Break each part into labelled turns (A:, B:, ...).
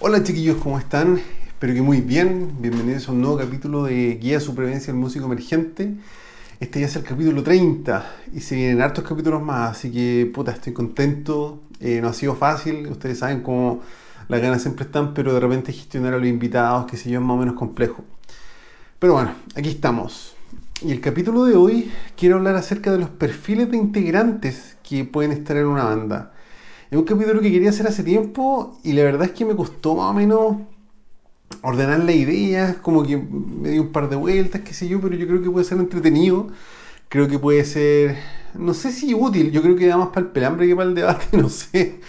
A: Hola chiquillos, ¿cómo están? Espero que muy bien. Bienvenidos a un nuevo capítulo de Guía de Supervivencia del Músico Emergente. Este ya es el capítulo 30 y se vienen hartos capítulos más, así que puta, estoy contento. Eh, no ha sido fácil, ustedes saben cómo las ganas siempre están, pero de repente gestionar a los invitados, que sé yo, más o menos complejo. Pero bueno, aquí estamos. Y el capítulo de hoy quiero hablar acerca de los perfiles de integrantes que pueden estar en una banda. Es un capítulo que quería hacer hace tiempo y la verdad es que me costó más o menos ordenar las ideas, como que me dio un par de vueltas, qué sé yo, pero yo creo que puede ser entretenido. Creo que puede ser, no sé si útil, yo creo que da más para el pelambre que para el debate, no sé.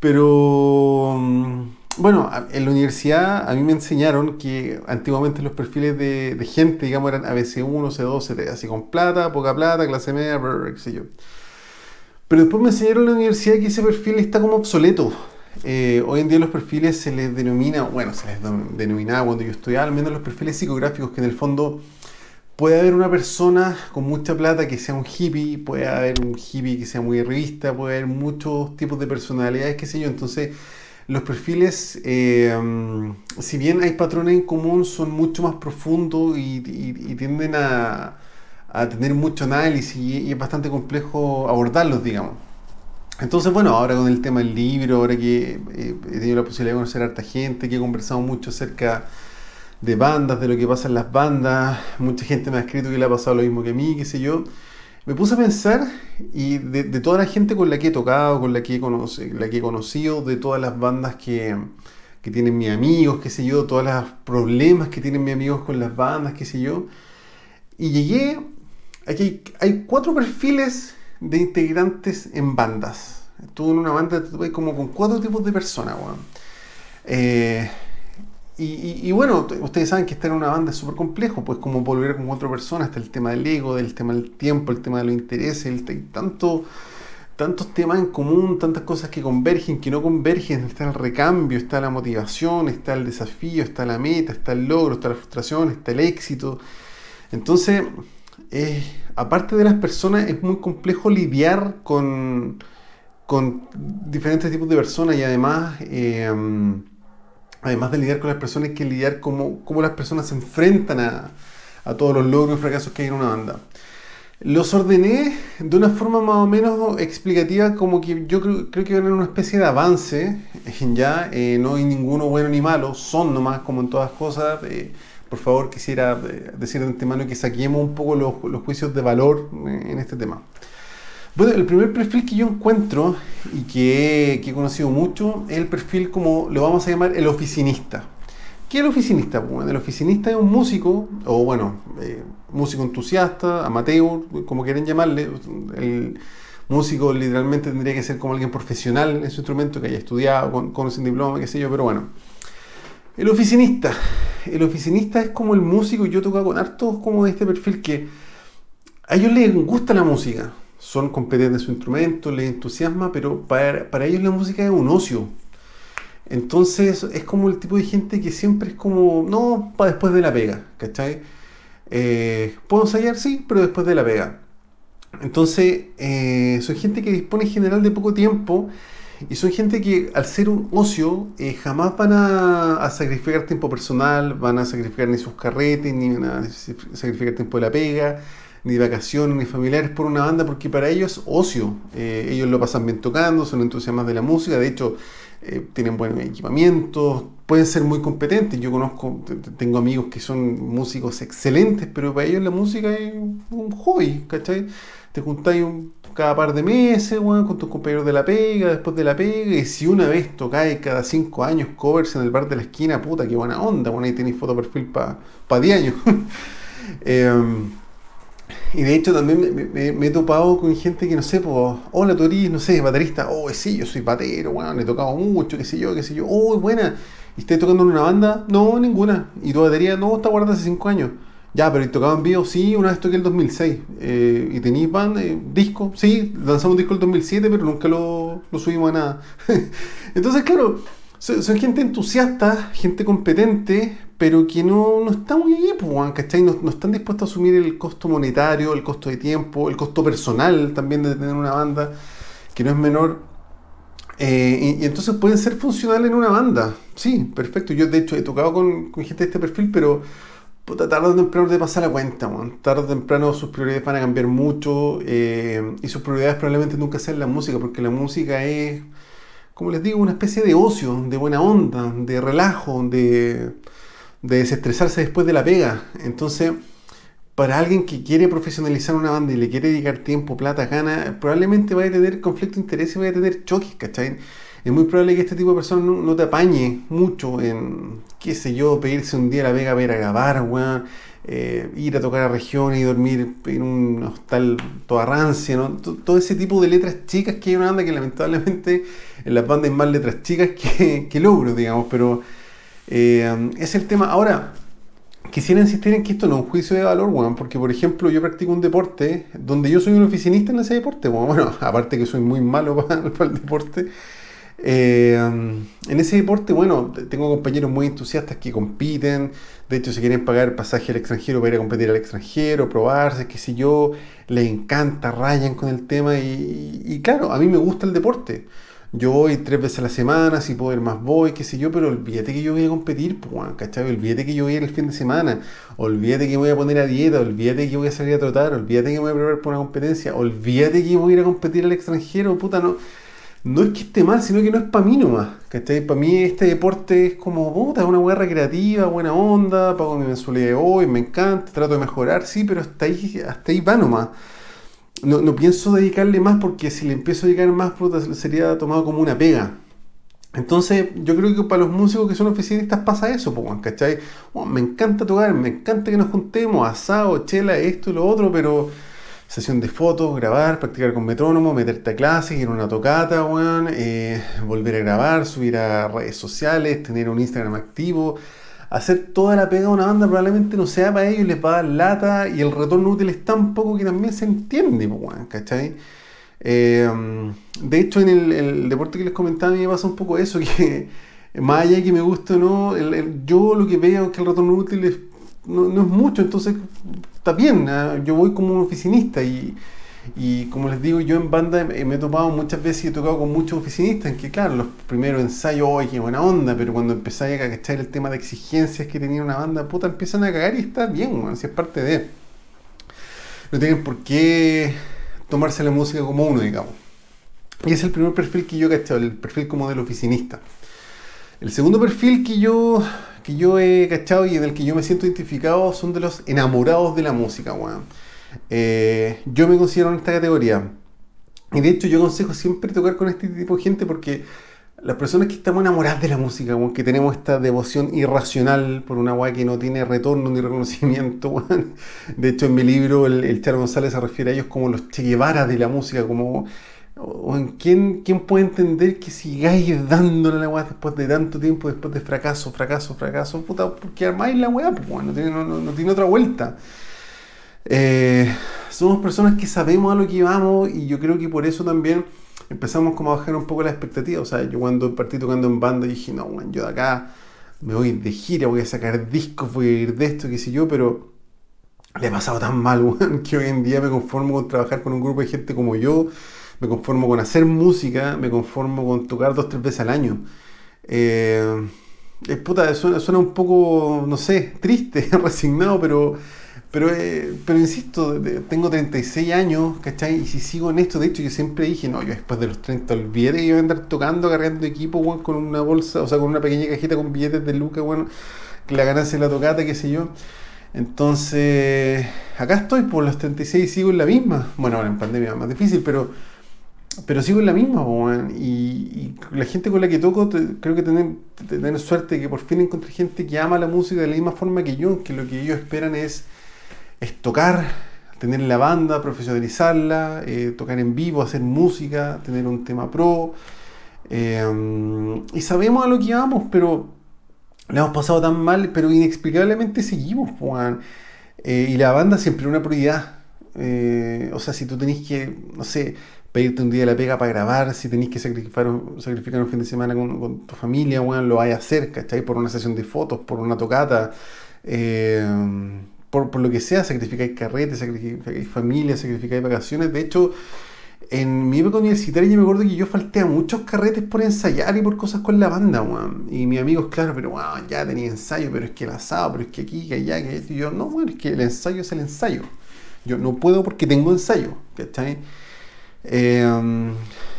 A: Pero mm, bueno, en la universidad a mí me enseñaron que antiguamente los perfiles de, gente, digamos, eran ABC1, C2, C3, así con plata, poca plata, clase media, qué sé yo. Pero después me enseñaron en la universidad que ese perfil está como obsoleto. Eh, hoy en día los perfiles se les denomina, bueno, se les denominaba cuando yo estudiaba, al menos los perfiles psicográficos, que en el fondo puede haber una persona con mucha plata que sea un hippie, puede haber un hippie que sea muy revista, puede haber muchos tipos de personalidades, qué sé yo. Entonces, los perfiles, eh, si bien hay patrones en común, son mucho más profundos y tienden a a tener mucho análisis y, es bastante complejo abordarlos, digamos. Entonces, bueno, ahora con el tema del libro, ahora que eh, he tenido la posibilidad de conocer a harta gente, que he conversado mucho acerca de bandas, de lo que pasa en las bandas, mucha gente me ha escrito que le ha pasado lo mismo que a mí, qué sé yo. Me puse a pensar y de, toda la gente con la que he tocado, con la que he, la que he conocido, de todas las bandas que, que tienen mis amigos, qué sé yo, todos los problemas que tienen mis amigos con las bandas, qué sé yo. Y llegué Aquí hay, cuatro perfiles de integrantes en bandas. Estuve en una banda como con cuatro tipos de personas, eh, y, bueno, ustedes saben que estar en una banda es súper complejo, pues como volver con cuatro personas, está el tema del ego, el tema del tiempo, el tema de los intereses, hay tanto, tantos temas en común, tantas cosas que convergen, que no convergen, está el recambio, está la motivación, está el desafío, está la meta, está el logro, está la frustración, está el éxito. Entonces, aparte de las personas, es muy complejo lidiar con, con diferentes tipos de personas y además, eh, además de lidiar con las personas, hay que lidiar cómo, cómo las personas se enfrentan a, a todos los logros y fracasos que hay en una banda. Los ordené de una forma más o menos explicativa, como que yo creo, creo que van en una especie de avance, ya, eh, no hay ninguno bueno ni malo, son nomás como en todas cosas. Eh, por favor quisiera eh, decir de antemano que saquemos un poco los, juicios de valor eh, en este tema. Bueno, el primer perfil que yo encuentro y que, he conocido mucho es el perfil como lo vamos a llamar el oficinista. ¿Qué es el oficinista? Bueno, el oficinista es un músico, o bueno, eh, músico entusiasta, amateur, como quieren llamarle. El músico literalmente tendría que ser como alguien profesional en su instrumento, que haya estudiado, con, con un diploma, qué sé yo, pero bueno. El oficinista el oficinista es como el músico, y yo toco con hartos como de este perfil que a ellos les gusta la música, son competentes en su instrumento, les entusiasma, pero para, ellos la música es un ocio. Entonces es como el tipo de gente que siempre es como, no, para después de la pega, ¿cachai? Eh, ¿Puedo ensayar? Sí, pero después de la pega. Entonces, eh, son gente que dispone en general de poco tiempo y son gente que al ser un ocio eh, jamás van a, sacrificar tiempo personal, van a sacrificar ni sus carretes, ni van a sacrificar tiempo de la pega, ni vacaciones, ni familiares por una banda, porque para ellos es ocio. Eh, ellos lo pasan bien tocando, son entusiasmas de la música, de hecho eh, tienen buen equipamiento, pueden ser muy competentes. Yo conozco, tengo amigos que son músicos excelentes, pero para ellos la música es un hobby, ¿cachai? Te juntáis un cada par de meses, con tus compañeros de la pega, después de la pega, y si una vez tocáis cada cinco años covers en el bar de la esquina, puta, qué buena onda, bueno, ahí tenéis foto perfil para pa 10 años. Em, y de hecho también me, he topado con gente que no sé, pues, hola tú no sé, baterista, oh sí, yo soy batero, bueno, he tocado mucho, qué sé yo, qué sé yo, oh buena, ¿y estás tocando en una banda? No, ninguna, y tu batería, no, está guardada hace cinco años. Ya, pero ¿y tocaba en vivo? Sí, una vez toqué el 2006. Eh, ¿Y tenéis band? Eh, ¿Disco? Sí, lanzamos un disco el 2007, pero nunca lo, subimos a nada. Entonces, claro, son, gente entusiasta, gente competente, pero que no, no está muy ahí, pues, ¿cachai? No, no, están dispuestos a asumir el costo monetario, el costo de tiempo, el costo personal también de tener una banda, que no es menor. Eh, y, entonces pueden ser funcionales en una banda. Sí, perfecto. Yo de hecho he tocado con, con gente de este perfil, pero puta, tarde o temprano te pasa la cuenta, man. Tarde o temprano sus prioridades van a cambiar mucho eh, y sus prioridades probablemente nunca sean la música, porque la música es, como les digo, una especie de ocio, de buena onda, de relajo, de, de desestresarse después de la pega. Entonces para alguien que quiere profesionalizar una banda y le quiere dedicar tiempo, plata, ganas, probablemente vaya a tener conflicto de interés y vaya a tener choques, ¿cachai? Es muy probable que este tipo de personas no, te apañe mucho en, qué sé yo, pedirse un día a la vega para ir a grabar, eh, ir a tocar a regiones y dormir en un hostal toda rancia, ¿no? Todo ese tipo de letras chicas que hay una banda que lamentablemente en las bandas hay más letras chicas que, que logros, digamos, pero eh, es el tema. Ahora, quisiera insistir en que esto no es un juicio de valor, weón, porque por ejemplo yo practico un deporte donde yo soy un oficinista en ese deporte, bueno, aparte que soy muy malo para, el deporte, eh, en ese deporte, bueno, tengo compañeros muy entusiastas que compiten, de hecho si quieren pagar pasaje al extranjero para ir a competir al extranjero, probarse, qué sé yo, les encanta, rayan con el tema y, y claro, a mí me gusta el deporte yo voy tres veces a la semana, si puedo ir más voy, qué sé yo, pero olvídate que yo voy a competir, pues, ¿cachai? Olvídate que yo voy a ir el fin de semana, olvídate que voy a poner a dieta, olvídate que voy a salir a trotar, olvídate que voy a preparar para una competencia, olvídate que voy a ir a competir al extranjero, puta, no. No es que esté mal, sino que no es para mí nomás, ¿cachai? Para mí este deporte es como, puta, una hueá recreativa, buena onda, pago mi mensualidad de hoy, me encanta, trato de mejorar, sí, pero hasta ahí, hasta ahí va nomás no, pienso dedicarle más porque si le empiezo a dedicar más, sería tomado como una pega. Entonces, yo creo que para los músicos que son oficinistas pasa eso, ¿cachai? me encanta tocar, me encanta que nos juntemos, asado, chela, esto y lo otro, pero sesión de fotos, grabar, practicar con metrónomo, meterte a clases, ir a una tocata, eh, volver a grabar, subir a redes sociales, tener un Instagram activo, hacer toda la pega de una banda probablemente no sea para ellos, les va a dar lata y el retorno útil es tan poco que también se entiende, ¿cachai? Eh, de hecho, en el, deporte que les comentaba, a mí me pasa un poco eso, que más allá de que me guste o no, yo lo que veo es que el retorno útil no, no, es mucho, entonces está bien, ¿ah? yo voy como un oficinista y y como les digo, yo en banda me he topado muchas veces y he tocado con muchos oficinistas, en que claro, los primeros ensayos, ¡ay, qué buena onda! Pero cuando empezáis a cachar el tema de exigencias que tenía una banda, puta, empiezan a cagar y está bien, si es parte de. No tienen por qué tomarse la música como uno, digamos. Y es el primer perfil que yo he cachado, el perfil como del oficinista. El segundo perfil que yo, que yo he cachado y en el que yo me siento identificado son de los enamorados de la música, weón. Eh, yo me considero en esta categoría. Y de hecho yo aconsejo siempre tocar con este tipo de gente porque las personas que estamos enamoradas de la música, que tenemos esta devoción irracional por una weá que no tiene retorno ni reconocimiento, de hecho en mi libro el, el Charo González se refiere a ellos como los Che Guevara de la música, como ¿quién, ¿quién puede entender que sigáis dándole la weá después de tanto tiempo, después de fracaso, fracaso, fracaso, puta, porque armáis la weá, pues, no, tiene, no tiene otra vuelta. Eh, somos personas que sabemos a lo que vamos y yo creo que por eso también empezamos como a bajar un poco la expectativa. O sea, yo cuando partí tocando en banda dije, no, bueno, yo de acá me voy de gira, voy a sacar discos, voy a ir de esto, qué sé yo, pero le he pasado tan mal, que hoy en día me conformo con trabajar con un grupo de gente como yo, me conformo con hacer música, me conformo con tocar dos, tres veces al año. Eh, puta, suena, suena un poco, no sé, triste, resignado, pero pero, eh, pero insisto, tengo 36 años, ¿cachai? Y si sigo en esto, de hecho, yo siempre dije, no, yo después de los 30 olvidé que iba a andar tocando, cargando equipo, bueno, con una bolsa, o sea, con una pequeña cajita con billetes de lucas, bueno, la ganancia de la tocata, qué sé yo. Entonces, acá estoy por los 36 sigo en la misma. Bueno, ahora en pandemia es más difícil, pero, pero sigo en la misma, bueno, y, la gente con la que toco, creo que tener, tener suerte que por fin encontré gente que ama la música de la misma forma que yo, que lo que ellos esperan es es tocar, tener la banda, profesionalizarla, eh, tocar en vivo, hacer música, tener un tema pro. Eh, y sabemos a lo que vamos, pero le hemos pasado tan mal, pero inexplicablemente seguimos, Juan. Eh, y la banda siempre una prioridad. o sea, si tú tenés que, no sé, pedirte un día de la pega para grabar, si tenés que sacrificar, sacrificar un fin de semana con, tu familia, bueno, lo vayas a hacer, ¿cachai? Por una sesión de fotos, por una tocata por, lo que sea, sacrificáis carretes, sacrificáis familia, sacrificáis vacaciones. De hecho, en mi época universitaria yo me acuerdo que yo falté a muchos carretes por ensayar y por cosas con la banda, weón. Y mis amigos, claro, pero weón, ya tenía ensayo, pero es que el asado, pero es que aquí, que allá, que esto. Y yo, no, weón, es que el ensayo es el ensayo. Yo no puedo porque tengo ensayo, ¿cachai? Eh,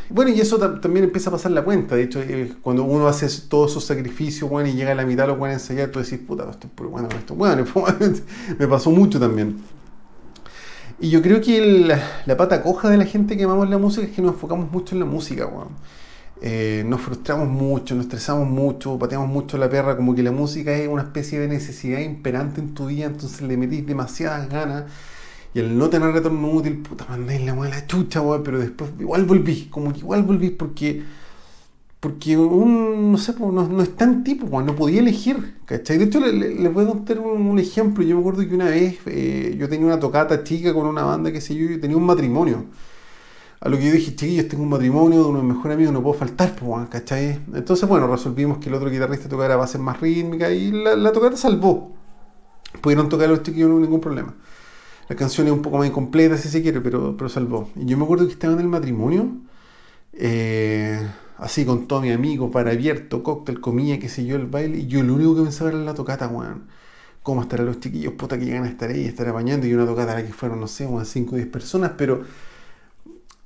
A: bueno, y eso también empieza a pasar la cuenta. De hecho, eh, cuando uno hace todos esos sacrificios, bueno, y llega a la mitad, lo pueden ensayar, tú decís, puta, esto es bueno, esto bueno. me pasó mucho también. Y yo creo que la pata coja de la gente que amamos la música es que nos enfocamos mucho en la música, weón. Eh, nos frustramos mucho, nos estresamos mucho, pateamos mucho la perra, como que la música es una especie de necesidad imperante en tu día, entonces le metís demasiadas ganas y el no tener retorno útil, puta, mandáis la chucha, weón, pero después igual volví, como que igual volví porque porque un, no sé, no, es tan tipo, no podía elegir, ¿cachai? De hecho, les voy a contar un, ejemplo. Yo me acuerdo que una vez eh, yo tenía una tocata chica con una banda, que sé yo, y tenía un matrimonio. A lo que yo dije, chiquillos, tengo un matrimonio de uno de mis mejores amigos, no puedo faltar, pues, ¿cachai? Entonces, bueno, resolvimos que el otro guitarrista tocara bases más rítmica y la, la tocata salvó. Pudieron tocar los chiquillos no ningún problema. La canción es un poco más incompleta, si se quiere, pero, pero salvó. Y yo me acuerdo que estaba en el matrimonio. Eh, así con todos mis amigos, para abierto, cóctel, comida, qué sé yo, el baile, y yo lo único que pensaba era la tocata, weón. ¿Cómo estarán los chiquillos? Puta que llegan a estar ahí, estar apañando, y una tocata a la que fueron, no sé, unas 5 o 10 personas, pero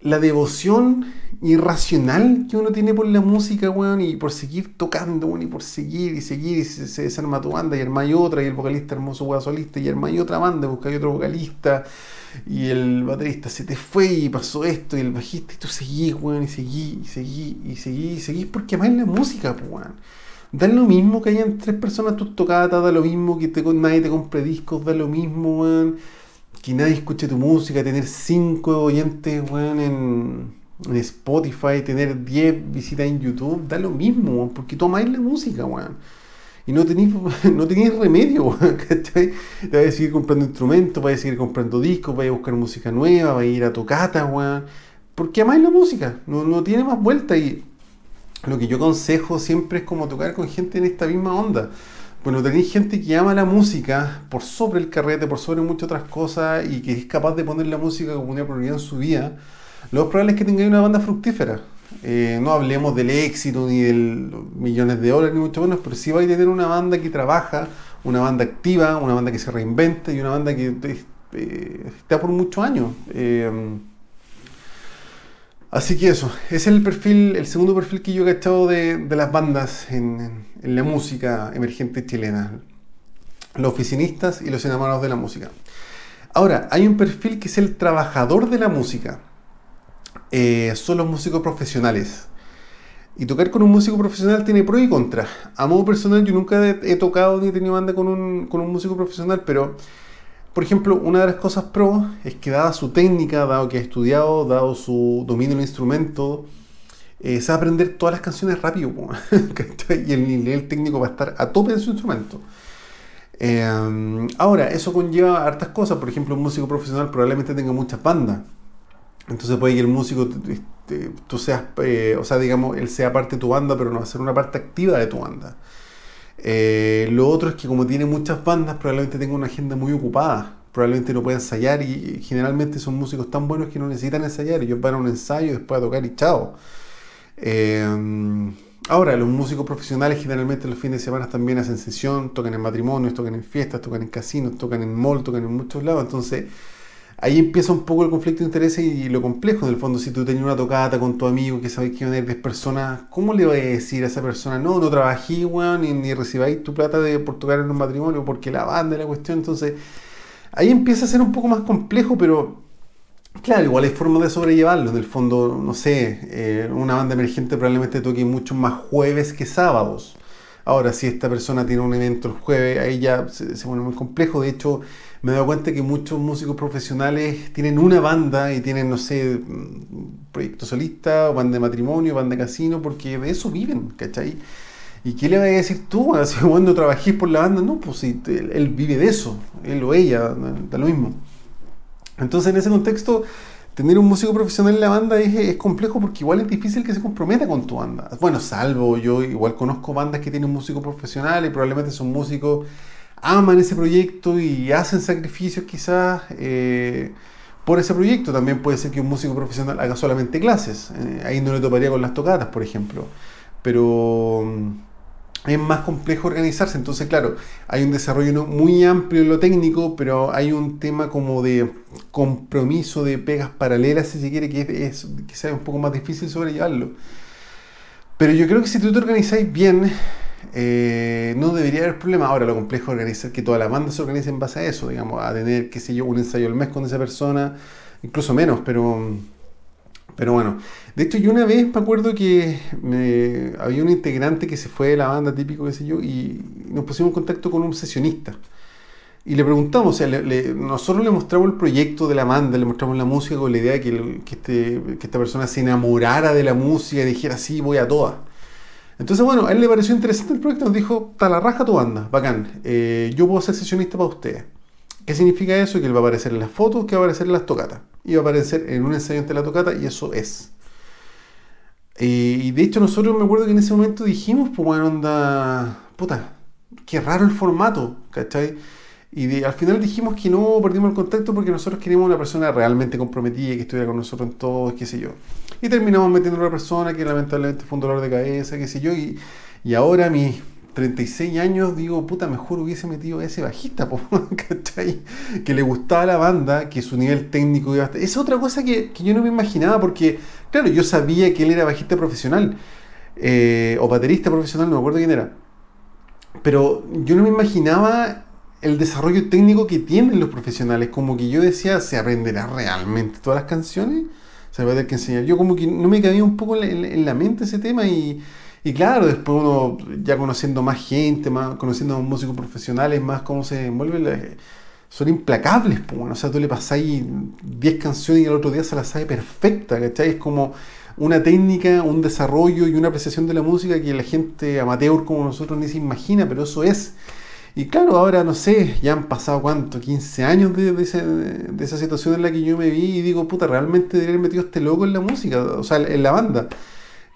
A: la devoción irracional que uno tiene por la música, weón, y por seguir tocando, weón, y por seguir y seguir, y se, desarma tu banda, y armáis otra, y el vocalista hermoso, weón, solista, y armáis otra banda, buscáis otro vocalista, y el baterista se te fue y pasó esto, y el bajista, y tú seguís, weón, y seguís, y seguís, y seguís, y seguís, porque amáis la música, pues, weón. Da lo mismo que hayan tres personas tus tocatas, da lo mismo que te, nadie te compre discos, da lo mismo, weón. Que nadie escuche tu música, tener cinco oyentes, weón, en, Spotify, tener 10 visitas en YouTube, da lo mismo, weón, porque tú amáis la música, weón y no tenéis no remedio, ¿cachai? Te vas a seguir comprando instrumentos, vas a seguir comprando discos, vas a buscar música nueva, vas a ir a tocatas, weón. Porque amáis la música, no, no tiene más vuelta y lo que yo aconsejo siempre es como tocar con gente en esta misma onda. Bueno, tenéis gente que ama la música por sobre el carrete, por sobre muchas otras cosas y que es capaz de poner la música como una prioridad en su vida, lo más probable es que tengáis una banda fructífera. Eh, no hablemos del éxito ni del millones de dólares, ni mucho menos, pero sí va a tener una banda que trabaja, una banda activa, una banda que se reinventa y una banda que eh, está por muchos años. Eh, así que eso, ese es el perfil, el segundo perfil que yo he cachado de, de las bandas en, la música emergente chilena. Los oficinistas y los enamorados de la música. Ahora, hay un perfil que es el trabajador de la música. Eh, son los músicos profesionales. Y tocar con un músico profesional tiene pros y contras. A modo personal, yo nunca he, tocado ni he tenido banda con un, con un, músico profesional, pero, por ejemplo, una de las cosas pro es que, dada su técnica, dado que ha estudiado, dado su dominio del instrumento, eh, sabe aprender todas las canciones rápido. y el nivel técnico va a estar a tope de su instrumento. Eh, ahora, eso conlleva hartas cosas. Por ejemplo, un músico profesional probablemente tenga muchas bandas. Entonces puede que el músico, este, tú seas, eh, o sea, digamos, él sea parte de tu banda, pero no va a ser una parte activa de tu banda. Eh, lo otro es que como tiene muchas bandas, probablemente tenga una agenda muy ocupada. Probablemente no pueda ensayar y generalmente son músicos tan buenos que no necesitan ensayar. Ellos van a un ensayo, después a tocar y chao. Eh, ahora, los músicos profesionales generalmente los fines de semana también hacen sesión, tocan en matrimonios, tocan en fiestas, tocan en casinos, tocan en mall, tocan en muchos lados. Entonces, ahí empieza un poco el conflicto de intereses y lo complejo. En el fondo, si tú tenías una tocata con tu amigo que sabes que van a ir 10 personas, ¿cómo le vas a decir a esa persona, no, no trabajé, weón, ni, ni recibáis tu plata de, por tocar en un matrimonio, porque la banda es la cuestión? Entonces, ahí empieza a ser un poco más complejo, pero claro, igual hay formas de sobrellevarlo. En el fondo, no sé, eh, una banda emergente probablemente toque mucho más jueves que sábados. Ahora, si esta persona tiene un evento el jueves, ahí ya se, se pone muy complejo. De hecho, me he dado cuenta que muchos músicos profesionales tienen una banda y tienen, no sé, proyecto solista, o banda de matrimonio, banda de casino, porque de eso viven, ¿cachai? ¿Y qué le vas a decir tú? Cuando trabajís por la banda, no, pues si él, vive de eso, él o ella, da lo mismo. Entonces, en ese contexto, tener un músico profesional en la banda es, es, complejo porque igual es difícil que se comprometa con tu banda. Bueno, salvo yo igual conozco bandas que tienen músicos profesionales y probablemente son músicos aman ese proyecto y hacen sacrificios quizás, eh, por ese proyecto. También puede ser que un músico profesional haga solamente clases. Eh, ahí no le toparía con las tocatas, por ejemplo. Pero mm, es más complejo organizarse. Entonces, claro, hay un desarrollo muy amplio en lo técnico, pero hay un tema como de compromiso de pegas paralelas, si se quiere, que es, que sea un poco más difícil sobrellevarlo. Pero yo creo que si tú te organizáis bien, eh, no debería haber problema. Ahora, lo complejo es organizar que toda la banda se organice en base a eso, digamos, a tener, qué sé yo, un ensayo al mes con esa persona, incluso menos, pero, pero bueno. De hecho, yo una vez me acuerdo que había un integrante que se fue de la banda típico, qué sé yo, y nos pusimos en contacto con un sesionista. Y le preguntamos, o sea, nosotros le mostramos el proyecto de la banda, le mostramos la música con la idea de que, que, este, que esta persona se enamorara de la música y dijera, sí, voy a todas. Entonces, bueno, a él le pareció interesante el proyecto, nos dijo, raja tu banda, bacán, eh, yo puedo ser sesionista para ustedes. ¿Qué significa eso? Que él va a aparecer en las fotos, que va a aparecer en las tocatas. Y va a aparecer en un ensayo ante la tocata, y eso es. Y de hecho nosotros me acuerdo que en ese momento dijimos, pues bueno, onda, puta, qué raro el formato, ¿cachai? Y al final dijimos que no perdimos el contacto porque nosotros queríamos una persona realmente comprometida, que estuviera con nosotros en todo, qué sé yo. Y terminamos metiendo a una persona que lamentablemente fue un dolor de cabeza, qué sé yo. Y, y ahora a mis 36 años digo, puta, mejor hubiese metido a ese bajista, ¿cachai? Que le gustaba la banda, que su nivel técnico iba a estar... Es otra cosa que, yo no me imaginaba porque, claro, yo sabía que él era bajista profesional eh, o baterista profesional, no me acuerdo quién era. Pero yo no me imaginaba el desarrollo técnico que tienen los profesionales. Como que yo decía, ¿se aprenderá realmente todas las canciones? Se va a tener que enseñar. Yo como que no me cabía un poco en la, mente ese tema y, y, claro, después uno ya conociendo más gente, más conociendo a músicos profesionales, más cómo se envuelve, son implacables. Pues, o sea, tú le pasáis 10 canciones y el otro día se las sabe perfecta, ¿cachai? Es como una técnica, un desarrollo y una apreciación de la música que la gente amateur como nosotros ni se imagina, pero eso es. Y claro, ahora no sé, ya han pasado cuánto, 15 años de, de, esa situación en la que yo me vi y digo, puta, realmente debería haber metido este loco en la música, o sea, en la banda.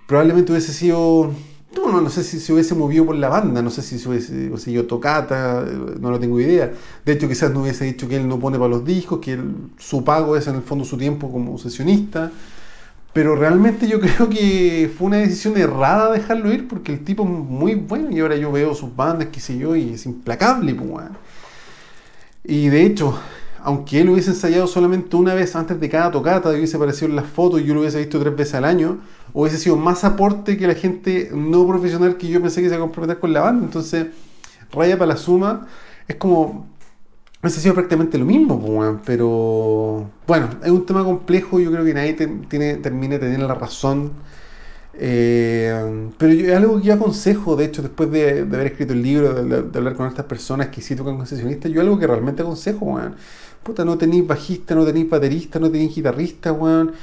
A: Probablemente hubiese sido, no, no, sé si se hubiese movido por la banda, no sé si se hubiese, seguido tocata, no lo tengo idea. De hecho, quizás no hubiese dicho que él no pone para los discos, que su pago es en el fondo su tiempo como sesionista. Pero realmente yo creo que fue una decisión errada dejarlo ir porque el tipo es muy bueno y ahora yo veo sus bandas, qué sé yo, y es implacable, pues, Y de hecho, aunque él hubiese ensayado solamente una vez antes de cada tocata, hubiese aparecido en las fotos y yo lo hubiese visto tres veces al año, hubiese sido más aporte que la gente no profesional que yo pensé que se iba a comprometer con la banda. Entonces, raya para la suma, es como ha sido prácticamente lo mismo, pero bueno, es un tema complejo, yo creo que nadie tiene, termina de tener la razón. Eh, pero yo, algo que yo aconsejo, de hecho, después de, haber escrito el libro, de, hablar con estas personas que sí tocan concesionistas, yo algo que realmente aconsejo, weón. Puta, no tenéis bajista, no tenéis baterista, no tenéis guitarrista, weón.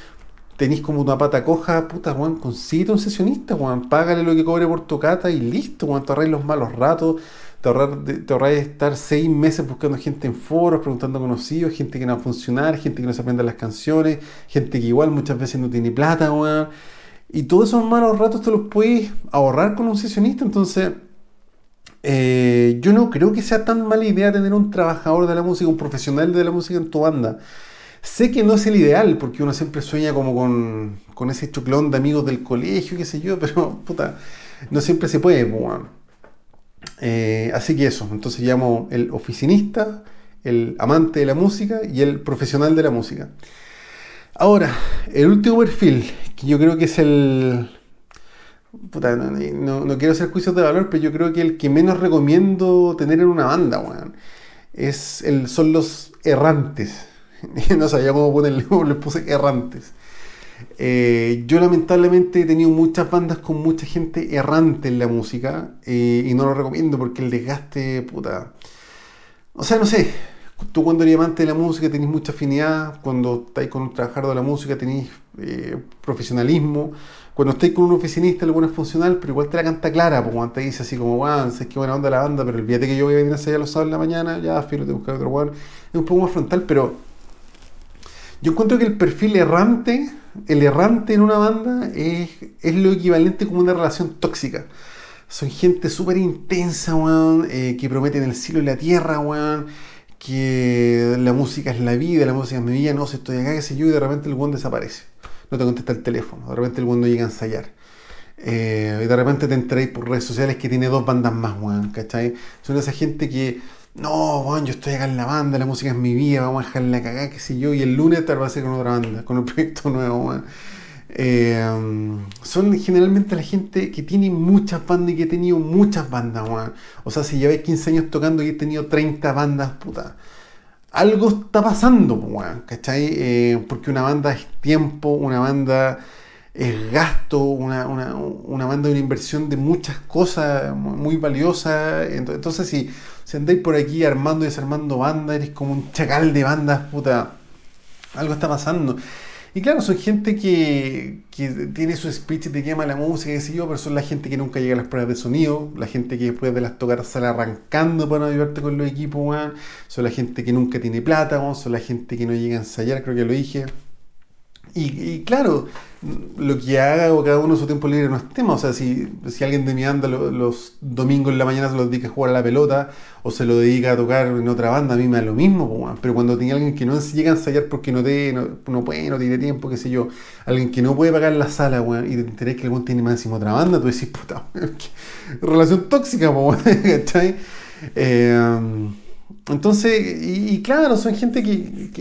A: Tenéis como una pata coja, puta, weón, consíguete un sesionista, weón. Págale lo que cobre por tocata y listo, weón. Te ahorráis los malos ratos te ahorras, estar seis meses buscando gente en foros, preguntando a conocidos, gente que no va a funcionar, gente que no se aprende las canciones, gente que igual muchas veces no tiene plata, weón. Y todos esos malos ratos te los puedes ahorrar con un sesionista. Entonces, eh, yo no creo que sea tan mala idea tener un trabajador de la música, un profesional de la música en tu banda. Sé que no es el ideal, porque uno siempre sueña como con, con ese choclón de amigos del colegio, qué sé yo, pero puta, no siempre se puede, weón. Eh, así que eso, entonces llamo el oficinista, el amante de la música y el profesional de la música. Ahora, el último perfil, que yo creo que es el... no, quiero hacer juicios de valor, pero yo creo que el que menos recomiendo tener en una banda, es el, son los errantes. no sabía cómo ponerle, les puse errantes. Eh, yo lamentablemente he tenido muchas bandas con mucha gente errante en la música eh, y no lo recomiendo porque el desgaste, puta... O sea, no sé, tú cuando eres amante de la música tenés mucha afinidad, cuando estáis con un trabajador de la música tenés eh, profesionalismo, cuando estáis con un oficinista el bueno es funcional, pero igual te la canta clara, porque cuando te dice así como, weón, sé que buena onda la banda, pero olvídate que yo voy a venir a ensayar los sábados en la mañana, ya, filo, te buscar otro weón, es un poco más frontal, pero yo encuentro que el perfil errante el errante en una banda es, lo equivalente como una relación tóxica. Son gente súper intensa, weón, eh, que prometen el cielo y la tierra, weón, que la música es la vida, la música es mi vida, no sé, estoy acá, qué sé yo, y de repente el buen desaparece. No te contesta el teléfono, de repente el buen no llega a ensayar. Eh, y de repente te enteráis por redes sociales que tiene dos bandas más, weón, ¿cachai? Son esa gente que, no, weón, yo estoy acá en la banda, la música es mi vida, vamos a dejarla cagada, qué sé yo, y el lunes te va a hacer con otra banda, con un proyecto nuevo, weón. Eh, son generalmente la gente que tiene muchas bandas y que ha tenido muchas bandas, weón. O sea, si lleváis 15 años tocando y he tenido 30 bandas, puta. Algo está pasando, weón, ¿cachai? Eh, porque una banda es tiempo, una banda es gasto, una, banda de una inversión de muchas cosas muy valiosas. Entonces, si, si andáis por aquí armando y desarmando bandas, eres como un chacal de bandas, puta. Algo está pasando. Y claro, son gente que, tiene su speech de quema la música, y sé yo, pero son la gente que nunca llega a las pruebas de sonido, la gente que después de las tocar sale arrancando para no ayudarte con los equipos, son la gente que nunca tiene plata, son la gente que no llega a ensayar, creo que lo dije. Y claro, lo que haga o cada uno su tiempo libre no es tema. O sea, si, si alguien de mi banda los domingos en la mañana se lo dedica a jugar a la pelota o se lo dedica a tocar en otra banda, a mí me da lo mismo. pero cuando tiene alguien que no llega a ensayar porque no, te, no, puede, no tiene tiempo, qué sé yo, alguien que no puede pagar la sala y te enterás que el tiene más encima otra banda, tú decís, puta, relación tóxica, ¿cachai? Eh, entonces, y, claro, son gente que,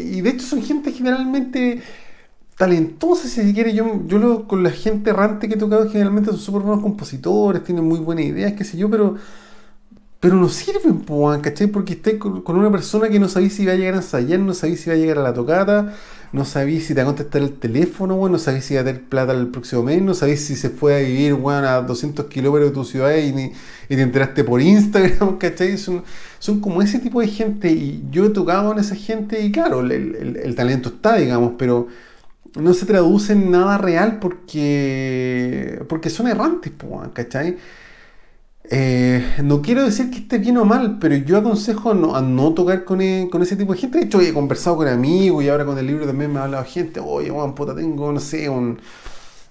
A: y de hecho son gente generalmente talentosa, si quiere. Yo, yo lo, con la gente errante que he tocado generalmente son súper buenos compositores, tienen muy buenas ideas, qué sé yo, pero, pero no sirven, ¿cachai? Porque estáis con, una persona que no sabéis si va a llegar a ensayar, no sabéis si va a llegar a la tocata, no sabéis si te va a contestar el teléfono, bueno, no sabéis si va a tener plata el próximo mes, no sabéis si se fue a vivir bueno, a 200 kilómetros de tu ciudad y, y, te enteraste por Instagram, ¿cachai? Son, son como ese tipo de gente y yo he tocado con esa gente y claro, el, el talento está, digamos, pero no se traduce en nada real porque, porque son errantes, ¿cachai? Eh, no quiero decir que esté bien o mal, pero yo aconsejo no, a no tocar con, e, con, ese tipo de gente. De hecho, he conversado con amigos y ahora con el libro también me ha hablado gente. Oye, Juan, puta, tengo, no sé, un,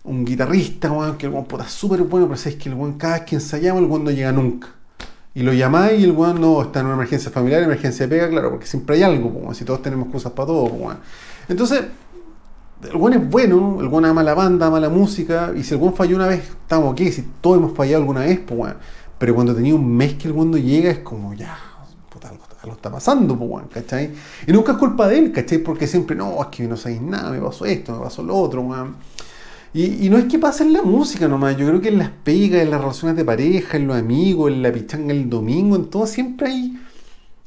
A: un guitarrista, que el Juan, puta, súper bueno, pero sabes que el Juan, cada vez que ensayamos, el Juan no llega nunca. Y lo llamáis y el Juan no está en una emergencia familiar, emergencia de pega, claro, porque siempre hay algo, si todos tenemos cosas para todos, Entonces, el buen es bueno, el buen ama la banda, ama la música, y si el buen falló una vez, estamos aquí, si todos hemos fallado alguna vez, pues bueno. Pero cuando tenía un mes que el mundo llega, es como, ya, puta, algo, está pasando, pues bueno, ¿cachai? Y nunca es culpa de él, ¿cachai? Porque siempre, no, es que no sabéis nada, me pasó esto, me pasó lo otro, weón. Y, y, no es que pase en la música nomás, yo creo que en las pegas, en las relaciones de pareja, en los amigos, en la pichanga el domingo, en todo, siempre hay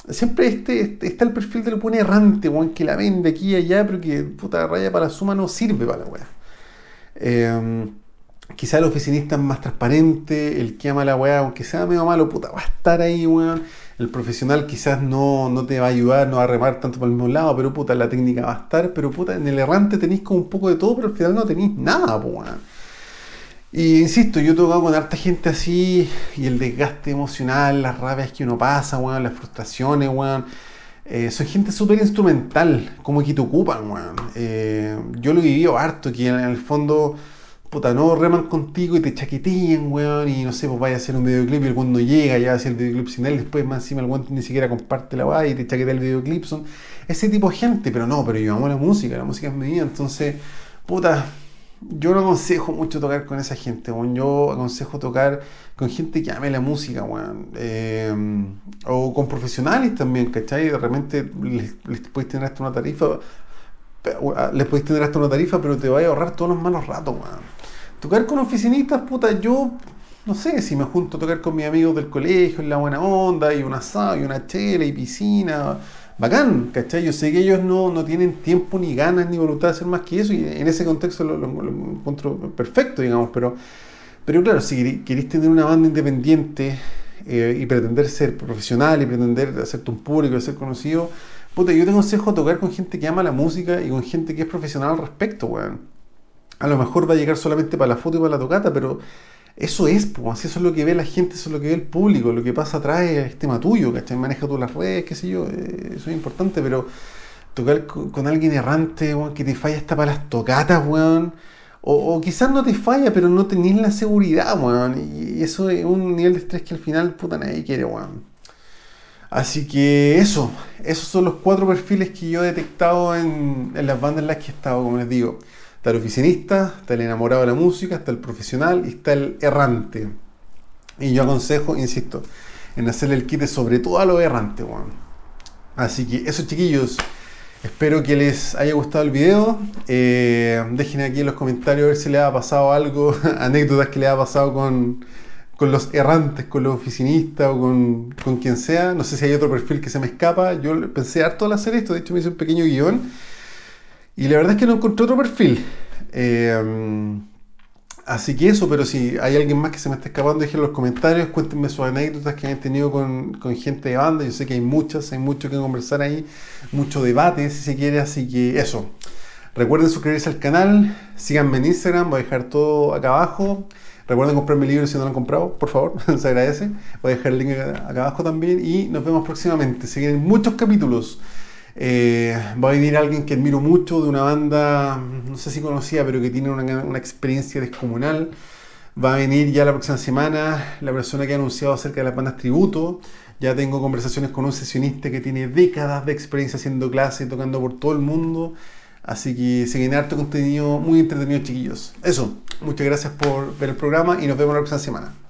A: Siempre este, este, está el perfil del buen errante, weón, que la vende aquí y allá, pero que puta raya para la suma no sirve para la weá. Eh, quizá el oficinista es más transparente, el que ama la weá, aunque sea medio malo, puta, va a estar ahí, weón. El profesional quizás no, no te va a ayudar, no va a remar tanto por el mismo lado, pero puta, la técnica va a estar, pero puta, en el errante tenéis como un poco de todo, pero al final no tenéis nada, weón. Y insisto, yo he tocado con harta gente así y el desgaste emocional, las rabias que uno pasa, weón, las frustraciones, weón. Eh, gente súper instrumental, como que te ocupan, weón. Eh, yo lo he vivido harto, que en el fondo, puta, no reman contigo y te chaquetean, weón, y no sé, pues vaya a hacer un videoclip y el no llega, ya va a hacer el videoclip sin él, después más encima el weón ni siquiera comparte la weá y te chaquetea el videoclip. Son ese tipo de gente, pero no, pero yo amo la música, la música es mi vida, entonces, puta yo no aconsejo mucho tocar con esa gente, Yo aconsejo tocar con gente que ame la música, weón. Eh, o con profesionales también, ¿cachai? De repente les, les puedes tener hasta una tarifa. Ah, les puedes tener hasta una tarifa, pero te va a ahorrar todos los malos ratos, weón. Tocar con oficinistas, puta, yo no sé, si me junto a tocar con mis amigos del colegio en la buena onda, y una asado, y una chela, y piscina bacán, ¿cachai? Yo sé que ellos no, no, tienen tiempo, ni ganas, ni voluntad de hacer más que eso, y en ese contexto lo, encuentro perfecto, digamos, pero, pero claro, si queréis tener una banda independiente eh, y pretender ser profesional y pretender hacerte un público, ser conocido, puta, yo te aconsejo tocar con gente que ama la música y con gente que es profesional al respecto, weón. A lo mejor va a llegar solamente para la foto y para la tocata, pero eso es, pues, eso es lo que ve la gente, eso es lo que ve el público, lo que pasa atrás es tema tuyo, ¿cachai? Maneja tú las redes, qué sé yo, eh, eso es importante, pero tocar con, alguien errante, weón, que te falla hasta para las tocatas, weón, o, quizás no te falla, pero no tenés la seguridad, weón, y eso es un nivel de estrés que al final, puta, nadie quiere, weón. Así que eso, esos son los cuatro perfiles que yo he detectado en, en las bandas en las que he estado, como les digo. Está el oficinista, está el enamorado de la música, está el profesional y está el errante. Y yo aconsejo, insisto, en hacerle el kit sobre todo a los errantes, Así que eso chiquillos, espero que les haya gustado el video. Eh, dejen aquí en los comentarios a ver si les ha pasado algo, anécdotas que les ha pasado con, con los errantes, con los oficinistas o con, con, quien sea. No sé si hay otro perfil que se me escapa. Yo pensé harto al hacer esto, de hecho me hice un pequeño guion. Y la verdad es que no encontré otro perfil. Eh, así que eso, pero si hay alguien más que se me está escapando, déjenlo en los comentarios, cuéntenme sus anécdotas que han tenido con, con, gente de banda. Yo sé que hay muchas, hay mucho que conversar ahí, mucho debate si se quiere, así que eso. Recuerden suscribirse al canal, síganme en Instagram, voy a dejar todo acá abajo. Recuerden comprarme libros si no lo han comprado, por favor, se agradece. Voy a dejar el link acá abajo también y nos vemos próximamente. Se muchos capítulos. Eh, va a venir alguien que admiro mucho de una banda, no sé si conocía, pero que tiene una, experiencia descomunal. Va a venir ya la próxima semana la persona que ha anunciado acerca de las bandas tributo. Ya tengo conversaciones con un sesionista que tiene décadas de experiencia haciendo clases, tocando por todo el mundo. Así que se contenido muy entretenido, chiquillos. Eso, muchas gracias por ver el programa y nos vemos la próxima semana.